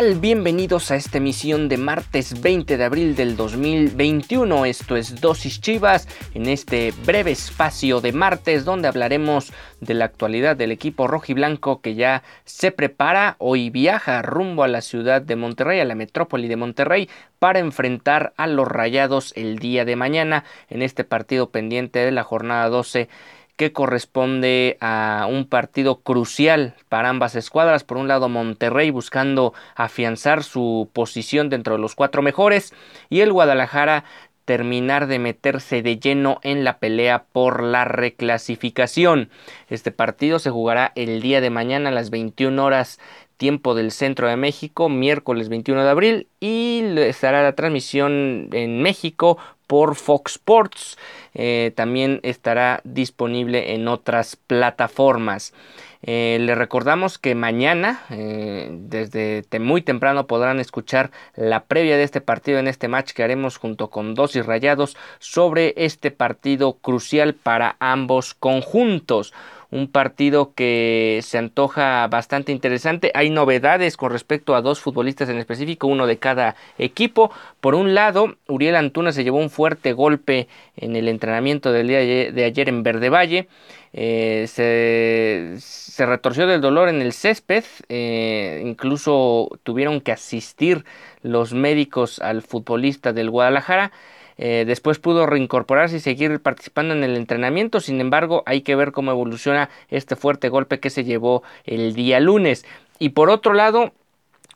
Bienvenidos a esta emisión de martes 20 de abril del 2021. Esto es Dosis Chivas, en este breve espacio de martes donde hablaremos de la actualidad del equipo rojiblanco que ya se prepara. Hoy viaja rumbo a la ciudad de Monterrey, a la metrópoli de Monterrey, para enfrentar a los Rayados el día de mañana en este partido pendiente de la jornada 12 que corresponde a un partido crucial para ambas escuadras. Por un lado Monterrey buscando afianzar su posición dentro de los cuatro mejores y el Guadalajara terminar de meterse de lleno en la pelea por la reclasificación. Este partido se jugará el día de mañana a las 21 horas tiempo del centro de México, miércoles 21 de abril, y estará la transmisión en México por Fox Sports. Eh, también estará disponible en otras plataformas. Eh, le recordamos que mañana, eh, desde muy temprano, podrán escuchar la previa de este partido en este match que haremos junto con Dosis Rayados sobre este partido crucial para ambos conjuntos un partido que se antoja bastante interesante. Hay novedades con respecto a dos futbolistas en específico, uno de cada equipo. Por un lado, Uriel Antuna se llevó un fuerte golpe en el entrenamiento del día de ayer en Verde Valle. Eh, se, retorció del dolor en el césped, eh, incluso tuvieron que asistir los médicos al futbolista del Guadalajara. Eh, después pudo reincorporarse y seguir participando en el entrenamiento. Sin embargo, hay que ver cómo evoluciona este fuerte golpe que se llevó el día lunes. Y por otro lado,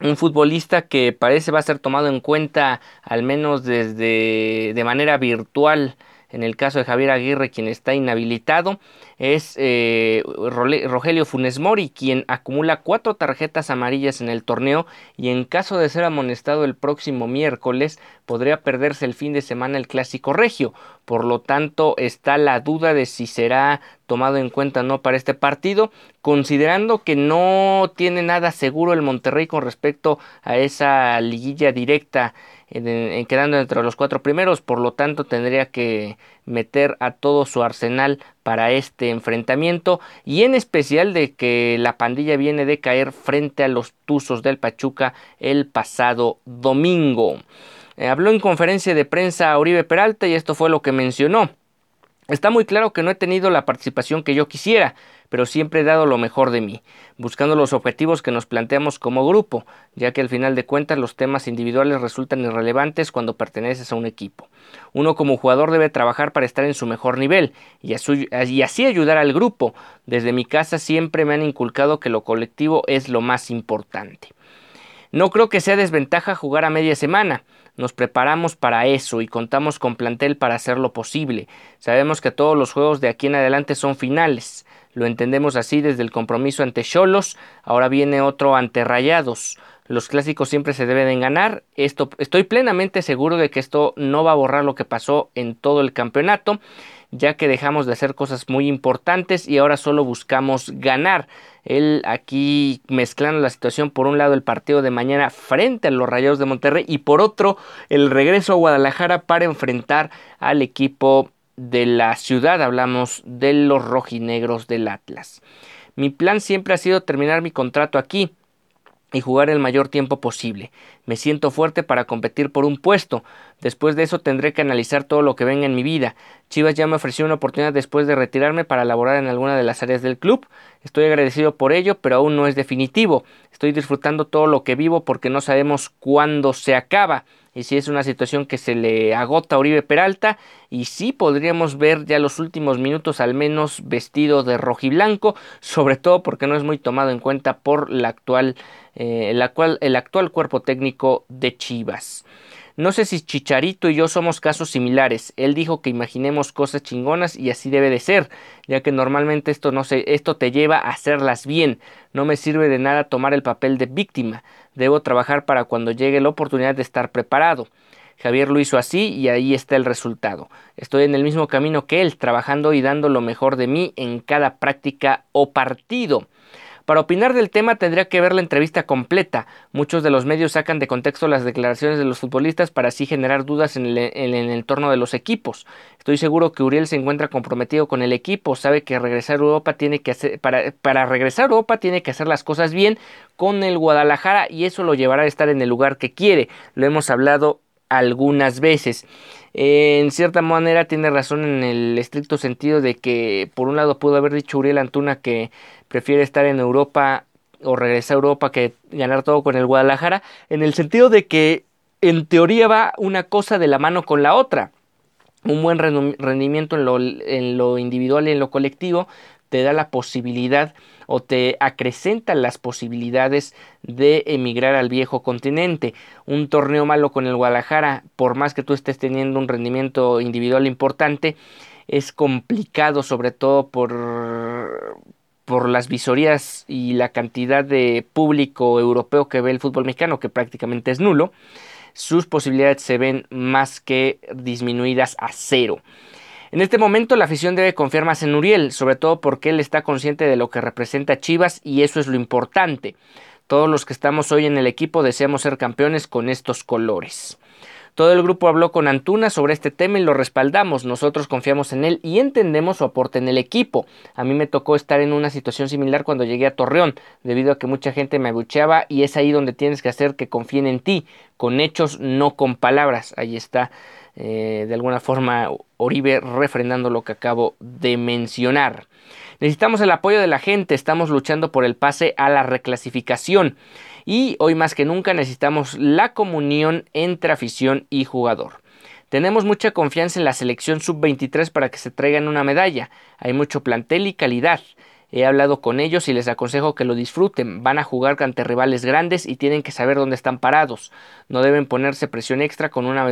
un futbolista que parece va a ser tomado en cuenta al menos desde de manera virtual en el caso de Javier Aguirre, quien está inhabilitado, es eh, Rogelio Funes Mori, quien acumula cuatro tarjetas amarillas en el torneo y en caso de ser amonestado el próximo miércoles podría perderse el fin de semana el clásico regio. Por lo tanto, está la duda de si será tomado en cuenta o no para este partido, considerando que no tiene nada seguro el Monterrey con respecto a esa liguilla directa en, quedando entre los cuatro primeros, por lo tanto tendría que meter a todo su arsenal para este enfrentamiento y en especial de que la pandilla viene de caer frente a los Tuzos del Pachuca el pasado domingo. Eh, habló en conferencia de prensa Uribe Peralta y esto fue lo que mencionó. Está muy claro que no he tenido la participación que yo quisiera, pero siempre he dado lo mejor de mí, buscando los objetivos que nos planteamos como grupo, ya que al final de cuentas los temas individuales resultan irrelevantes cuando perteneces a un equipo. Uno como jugador debe trabajar para estar en su mejor nivel y, así ayudar al grupo. Desde mi casa siempre me han inculcado que lo colectivo es lo más importante. No creo que sea desventaja jugar a media semana. Nos preparamos para eso y contamos con plantel para hacerlo posible. Sabemos que todos los juegos de aquí en adelante son finales. Lo entendemos así desde el compromiso ante Cholos, ahora viene otro ante Rayados. Los clásicos siempre se deben ganar. Esto, estoy plenamente seguro de que esto no va a borrar lo que pasó en todo el campeonato, ya que dejamos de hacer cosas muy importantes y ahora solo buscamos ganar. Él aquí mezclando la situación, por un lado el partido de mañana frente a los Rayados de Monterrey y por otro el regreso a Guadalajara para enfrentar al equipo de la ciudad, hablamos de los rojinegros del Atlas. Mi plan siempre ha sido terminar mi contrato aquí y jugar el mayor tiempo posible. Me siento fuerte para competir por un puesto. Después de eso tendré que analizar todo lo que venga en mi vida. Chivas ya me ofreció una oportunidad después de retirarme para laborar en alguna de las áreas del club. Estoy agradecido por ello, pero aún no es definitivo. Estoy disfrutando todo lo que vivo porque no sabemos cuándo se acaba. Y si es una situación que se le agota a Oribe Peralta y sí podríamos ver ya los últimos minutos al menos vestido de rojiblanco, sobre todo porque no es muy tomado en cuenta por la actual, eh, el, actual, el actual cuerpo técnico de Chivas. No sé si Chicharito y yo somos casos similares. Él dijo que imaginemos cosas chingonas y así debe de ser, ya que normalmente esto no se, esto te lleva a hacerlas bien. No me sirve de nada tomar el papel de víctima. Debo trabajar para cuando llegue la oportunidad de estar preparado. Javier lo hizo así y ahí está el resultado. Estoy en el mismo camino que él, trabajando y dando lo mejor de mí en cada práctica o partido. Para opinar del tema tendría que ver la entrevista completa. Muchos de los medios sacan de contexto las declaraciones de los futbolistas para así generar dudas en el, entorno de los equipos. Estoy seguro que Uriel se encuentra comprometido con el equipo, sabe que regresar a Europa tiene que para regresar a Europa tiene que hacer las cosas bien con el Guadalajara y eso lo llevará a estar en el lugar que quiere. Lo hemos hablado algunas veces. En cierta manera tiene razón en el estricto sentido de que por un lado pudo haber dicho Uriel Antuna que prefiere estar en Europa o regresar a Europa que ganar todo con el Guadalajara, en el sentido de que en teoría va una cosa de la mano con la otra. Un buen rendimiento en lo, en lo individual y en lo colectivo te da la posibilidad o te acrecenta las posibilidades de emigrar al viejo continente. Un torneo malo con el Guadalajara, por más que tú estés teniendo un rendimiento individual importante, es complicado sobre todo por por las visorías y la cantidad de público europeo que ve el fútbol mexicano, que prácticamente es nulo, sus posibilidades se ven más que disminuidas a cero. En este momento la afición debe confiar más en Uriel, sobre todo porque él está consciente de lo que representa Chivas y eso es lo importante. Todos los que estamos hoy en el equipo deseamos ser campeones con estos colores. Todo el grupo habló con Antuna sobre este tema y lo respaldamos. Nosotros confiamos en él y entendemos su aporte en el equipo. A mí me tocó estar en una situación similar cuando llegué a Torreón, debido a que mucha gente me abucheaba y es ahí donde tienes que hacer que confíen en ti, con hechos, no con palabras. Ahí está eh, de alguna forma Oribe refrendando lo que acabo de mencionar. Necesitamos el apoyo de la gente, estamos luchando por el pase a la reclasificación y hoy más que nunca necesitamos la comunión entre afición y jugador. Tenemos mucha confianza en la selección sub-23 para que se traigan una medalla, hay mucho plantel y calidad. He hablado con ellos y les aconsejo que lo disfruten. Van a jugar ante rivales grandes y tienen que saber dónde están parados. No deben ponerse presión extra con una,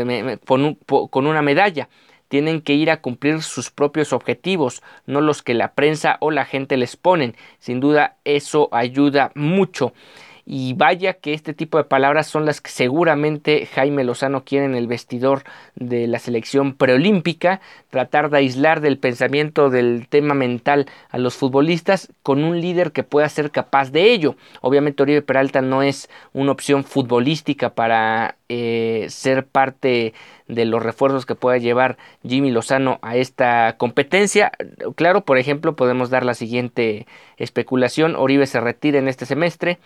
con una medalla. Tienen que ir a cumplir sus propios objetivos, no los que la prensa o la gente les ponen. Sin duda eso ayuda mucho. Y vaya que este tipo de palabras son las que seguramente Jaime Lozano quiere en el vestidor de la selección preolímpica, tratar de aislar del pensamiento del tema mental a los futbolistas con un líder que pueda ser capaz de ello. Obviamente Oribe Peralta no es una opción futbolística para eh, ser parte de los refuerzos que pueda llevar Jimmy Lozano a esta competencia. Claro, por ejemplo, podemos dar la siguiente especulación. Oribe se retira en este semestre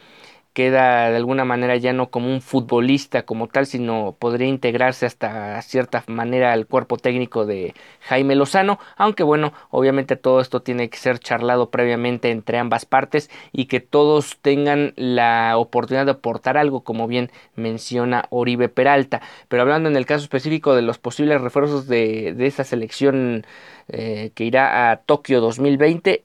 queda de alguna manera ya no como un futbolista como tal, sino podría integrarse hasta cierta manera al cuerpo técnico de Jaime Lozano, aunque bueno, obviamente todo esto tiene que ser charlado previamente entre ambas partes y que todos tengan la oportunidad de aportar algo, como bien menciona Peralta. Pero hablando en el caso específico de los posibles refuerzos de, de esta selección eh, que irá a Tokio 2020,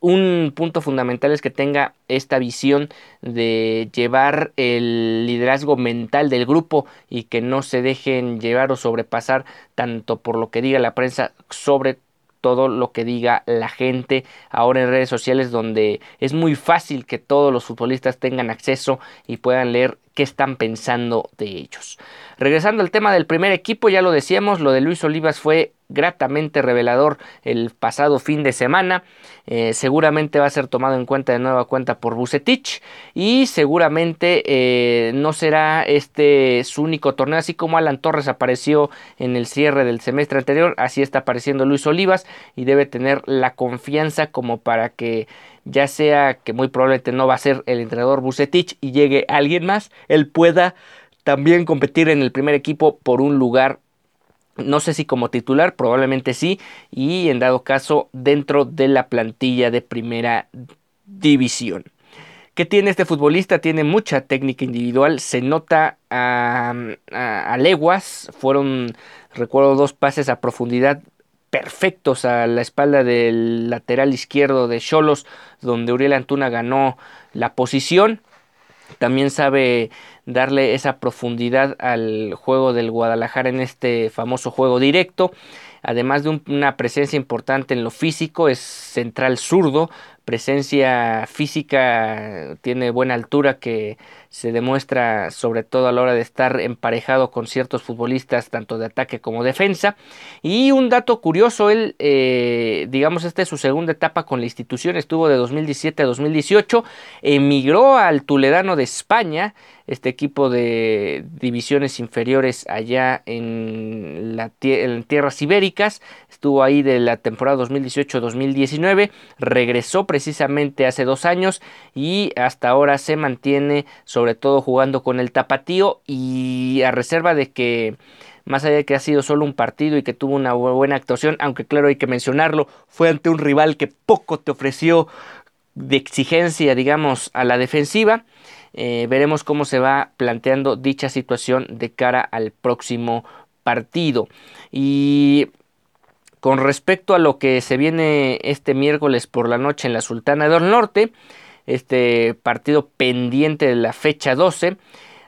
un punto fundamental es que tenga esta visión de llevar el liderazgo mental del grupo y que no se dejen llevar o sobrepasar tanto por lo que diga la prensa sobre todo lo que diga la gente ahora en redes sociales donde es muy fácil que todos los futbolistas tengan acceso y puedan leer qué están pensando de ellos. Regresando al tema del primer equipo, ya lo decíamos, lo de Luis Olivas fue gratamente revelador el pasado fin de semana. Eh, seguramente va a ser tomado en cuenta de nueva cuenta por Bucetich y seguramente eh, no será este su único torneo, así como Alan Torres apareció en el cierre del semestre anterior, así está apareciendo Luis Olivas y debe tener la confianza como para que ya sea que muy probablemente no va a ser el entrenador Bucetich y llegue alguien más, él pueda también competir en el primer equipo por un lugar no sé si como titular, probablemente sí, y en dado caso dentro de la plantilla de primera división. ¿Qué tiene este futbolista? Tiene mucha técnica individual, se nota a, leguas, fueron, recuerdo, dos pases a profundidad perfectos a la espalda del lateral izquierdo de Cholos, donde Uriel Antuna ganó la posición. También sabe darle esa profundidad al juego del Guadalajara en este famoso juego directo. Además de una presencia importante en lo físico, es central zurdo, presencia física, tiene buena altura que se demuestra sobre todo a la hora de estar emparejado con ciertos futbolistas tanto de ataque como defensa. Y un dato curioso, él, eh, digamos, esta es su segunda etapa con la institución, estuvo de 2017 a 2018, emigró al Tuledano de España, este equipo de divisiones inferiores allá en, la, en tierras ibéricas, estuvo ahí de la temporada 2018-2019, regresó precisamente hace dos años y hasta ahora se mantiene sobre todo jugando con el tapatío y a reserva de que más allá de que ha sido solo un partido y que tuvo una buena actuación, aunque claro hay que mencionarlo, fue ante un rival que poco te ofreció de exigencia, digamos, a la defensiva. Eh, veremos cómo se va planteando dicha situación de cara al próximo partido. Y con respecto a lo que se viene este miércoles por la noche en la Sultana del Norte, este partido pendiente de la fecha 12,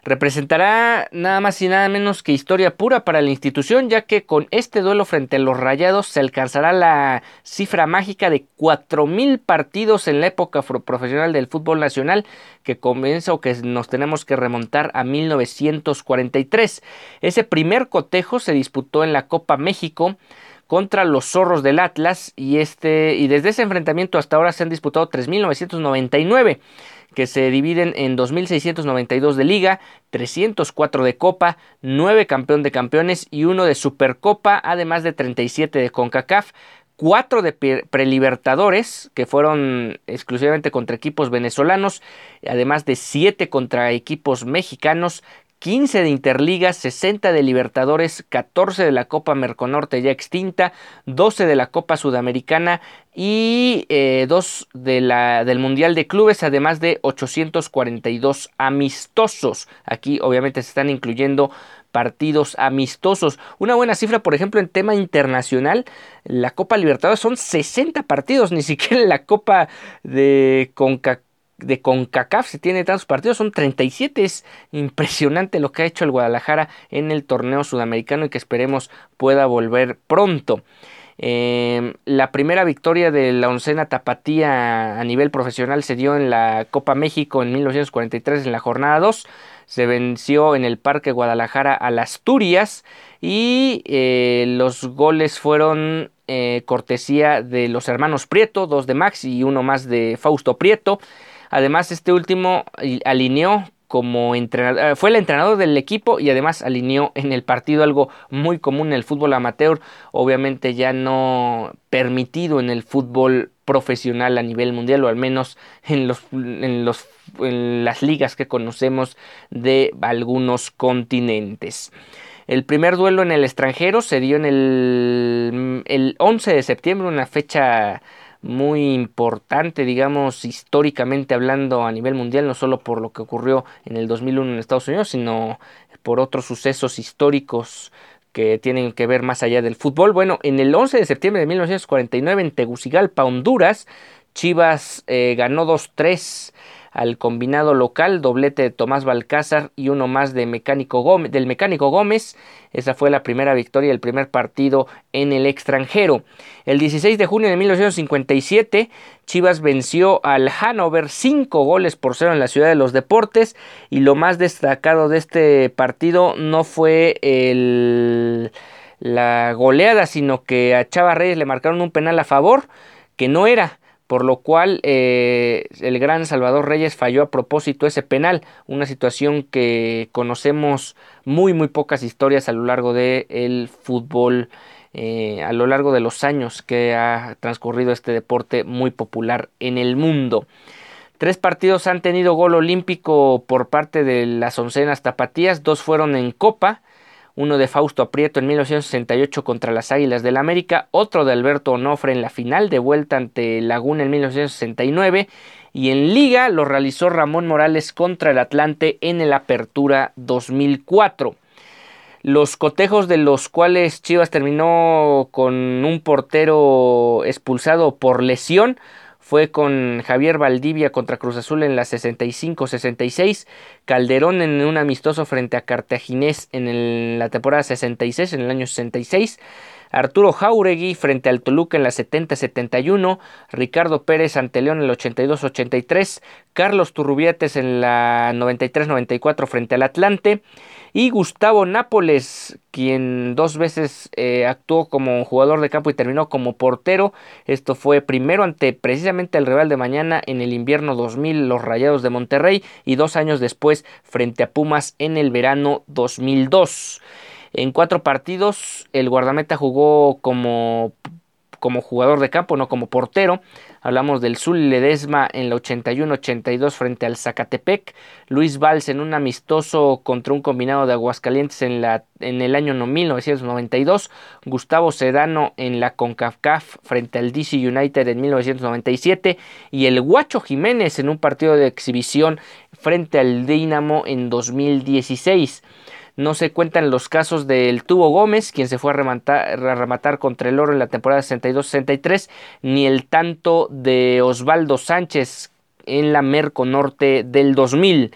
representará nada más y nada menos que historia pura para la institución, ya que con este duelo frente a los Rayados se alcanzará la cifra mágica de 4.000 partidos en la época profesional del fútbol nacional, que comienza o que nos tenemos que remontar a 1943. Ese primer cotejo se disputó en la Copa México contra los zorros del Atlas y este y desde ese enfrentamiento hasta ahora se han disputado 3.999 que se dividen en 2.692 de liga, 304 de copa, 9 campeón de campeones y 1 de supercopa, además de 37 de CONCACAF. 4 de prelibertadores que fueron exclusivamente contra equipos venezolanos, además de 7 contra equipos mexicanos, 15 de Interliga, 60 de Libertadores, 14 de la Copa Merconorte ya extinta, 12 de la Copa Sudamericana y 2 eh, de la, del Mundial de Clubes, además de 842 amistosos. Aquí obviamente se están incluyendo partidos amistosos. Una buena cifra, por ejemplo, en tema internacional, la Copa Libertadores son 60 partidos, ni siquiera la Copa de CONCACAF de CONCACAF se tiene tantos partidos, son 37, es impresionante lo que ha hecho el Guadalajara en el torneo sudamericano y que esperemos pueda volver pronto. Em, la primera victoria de la oncena tapatía a nivel profesional se dio en la Copa México en 1943 en la jornada 2. Se venció en el Parque Guadalajara a las Asturias y eh, los goles fueron eh, cortesía de los hermanos Prieto, dos de Max y uno más de Fausto Prieto. Además, este último alineó como entrenador, eh, fue el entrenador del equipo y además alineó en el partido algo muy común en el fútbol amateur, obviamente ya no permitido en el fútbol profesional a nivel mundial o al menos en los en los en las ligas que conocemos de algunos continentes. El primer duelo en el extranjero se dio en el, el 11 de septiembre, una fecha muy importante, digamos, históricamente hablando a nivel mundial, no solo por lo que ocurrió en el 2001 en Estados Unidos, sino por otros sucesos históricos que tienen que ver más allá del fútbol. Bueno, en el 11 de septiembre de 1949 en Tegucigalpa, Honduras, Chivas eh, ganó 2-3 al combinado local, doblete de Tomás Balcázar y uno más de del Mecánico Gómez. Esa fue la primera victoria, el primer partido en el extranjero. El 16 de junio de 1957, Chivas venció al Hanover 5 goles por cero en la Ciudad de los Deportes y lo más destacado de este partido no fue el, la goleada, sino que a Chava Reyes le marcaron un penal a favor que no era por lo cual eh, el gran Salvador Reyes falló a propósito ese penal, una situación que conocemos muy muy pocas historias a lo largo del fútbol, eh, a lo largo de los años que ha transcurrido este deporte muy popular en el mundo. Tres partidos han tenido gol olímpico por parte de las oncenas tapatías, dos fueron en Copa, uno de Fausto Aprieto en 1968 contra las Águilas del América, otro de Alberto Onofre en la final de vuelta ante Laguna en 1969 y en liga lo realizó Ramón Morales contra el Atlante en el Apertura 2004. Los cotejos de los cuales Chivas terminó con un portero expulsado por lesión fue con Javier Valdivia contra Cruz Azul en la 65-66, Calderón en un amistoso frente a Cartaginés en la temporada 66, en el año 66, Arturo Jauregui frente al Toluca en la 70-71, Ricardo Pérez ante León en el 82-83, Carlos Turrubiates en la 93-94 frente al Atlante, y Gustavo Nápoles, quien dos veces eh, actuó como jugador de campo y terminó como portero. Esto fue primero ante precisamente el rival de mañana en el invierno 2000, los Rayados de Monterrey, y dos años después frente a Pumas en el verano 2002. En cuatro partidos, el guardameta jugó como como jugador de campo, no como portero. Hablamos del Zul Ledesma en la 81-82 frente al Zacatepec. Luis Valls en un amistoso contra un combinado de Aguascalientes en, la, en el año 1992. Gustavo Sedano en la CONCACAF frente al DC United en 1997. Y el Guacho Jiménez en un partido de exhibición frente al Dinamo en 2016. No se cuentan los casos del Tubo Gómez, quien se fue a rematar, contra el Oro en la temporada 62-63, ni el tanto de Osvaldo Sánchez en la Merco Norte del 2000.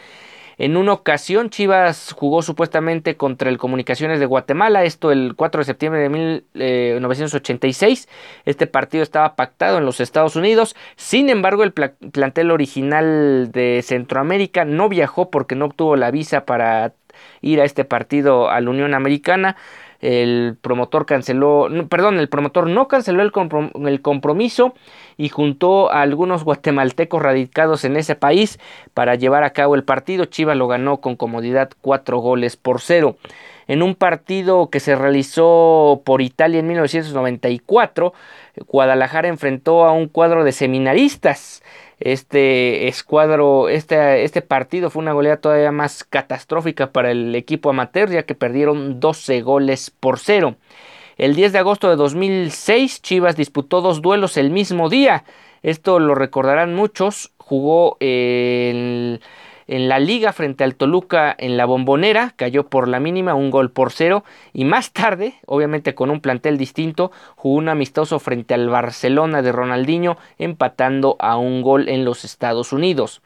En una ocasión Chivas jugó supuestamente contra el Comunicaciones de Guatemala, esto el 4 de septiembre de 1986. Eh, este partido estaba pactado en los Estados Unidos, sin embargo el plantel original de Centroamérica no viajó porque no obtuvo la visa para ir a este partido a la Unión Americana. El promotor canceló, perdón, el promotor no canceló el, compromiso y juntó a algunos guatemaltecos radicados en ese país para llevar a cabo el partido. Chivas lo ganó con comodidad cuatro goles por cero. En un partido que se realizó por Italia en 1994, Guadalajara enfrentó a un cuadro de seminaristas este escuadro, este, este partido fue una goleada todavía más catastrófica para el equipo amateur, ya que perdieron 12 goles por cero. El 10 de agosto de 2006, Chivas disputó dos duelos el mismo día. Esto lo recordarán muchos. Jugó el en la liga frente al Toluca en la bombonera, cayó por la mínima, un gol por cero, y más tarde, obviamente con un plantel distinto, jugó un amistoso frente al Barcelona de Ronaldinho, empatando a un gol en los Estados Unidos.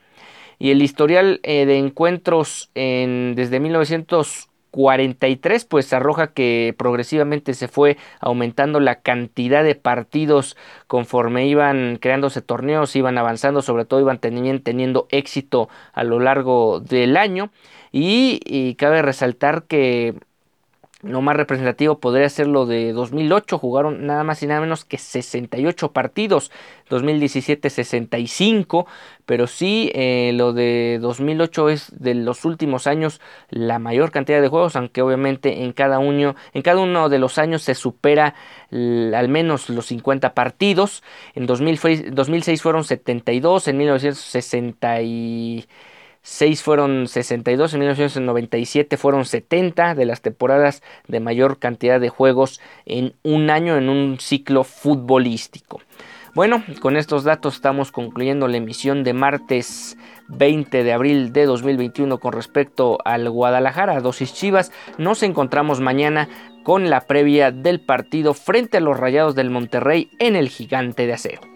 Y el historial eh, de encuentros en, desde 1900 43 pues arroja que progresivamente se fue aumentando la cantidad de partidos conforme iban creándose torneos, iban avanzando, sobre todo iban teniendo, éxito a lo largo del año. Y cabe resaltar que lo más representativo podría ser lo de 2008, jugaron nada más y nada menos que 68 partidos, 2017 65, pero sí eh, lo de 2008 es de los últimos años la mayor cantidad de juegos, aunque obviamente en cada uno, en cada uno de los años se supera al menos los 50 partidos, en 2006 fueron 72, en 1960 6 fueron 62, en 1997 fueron 70 de las temporadas de mayor cantidad de juegos en un año en un ciclo futbolístico. Bueno, con estos datos estamos concluyendo la emisión de martes 20 de abril de 2021 con respecto al Guadalajara, dosis Chivas. Nos encontramos mañana con la previa del partido frente a los Rayados del Monterrey en el Gigante de Acero.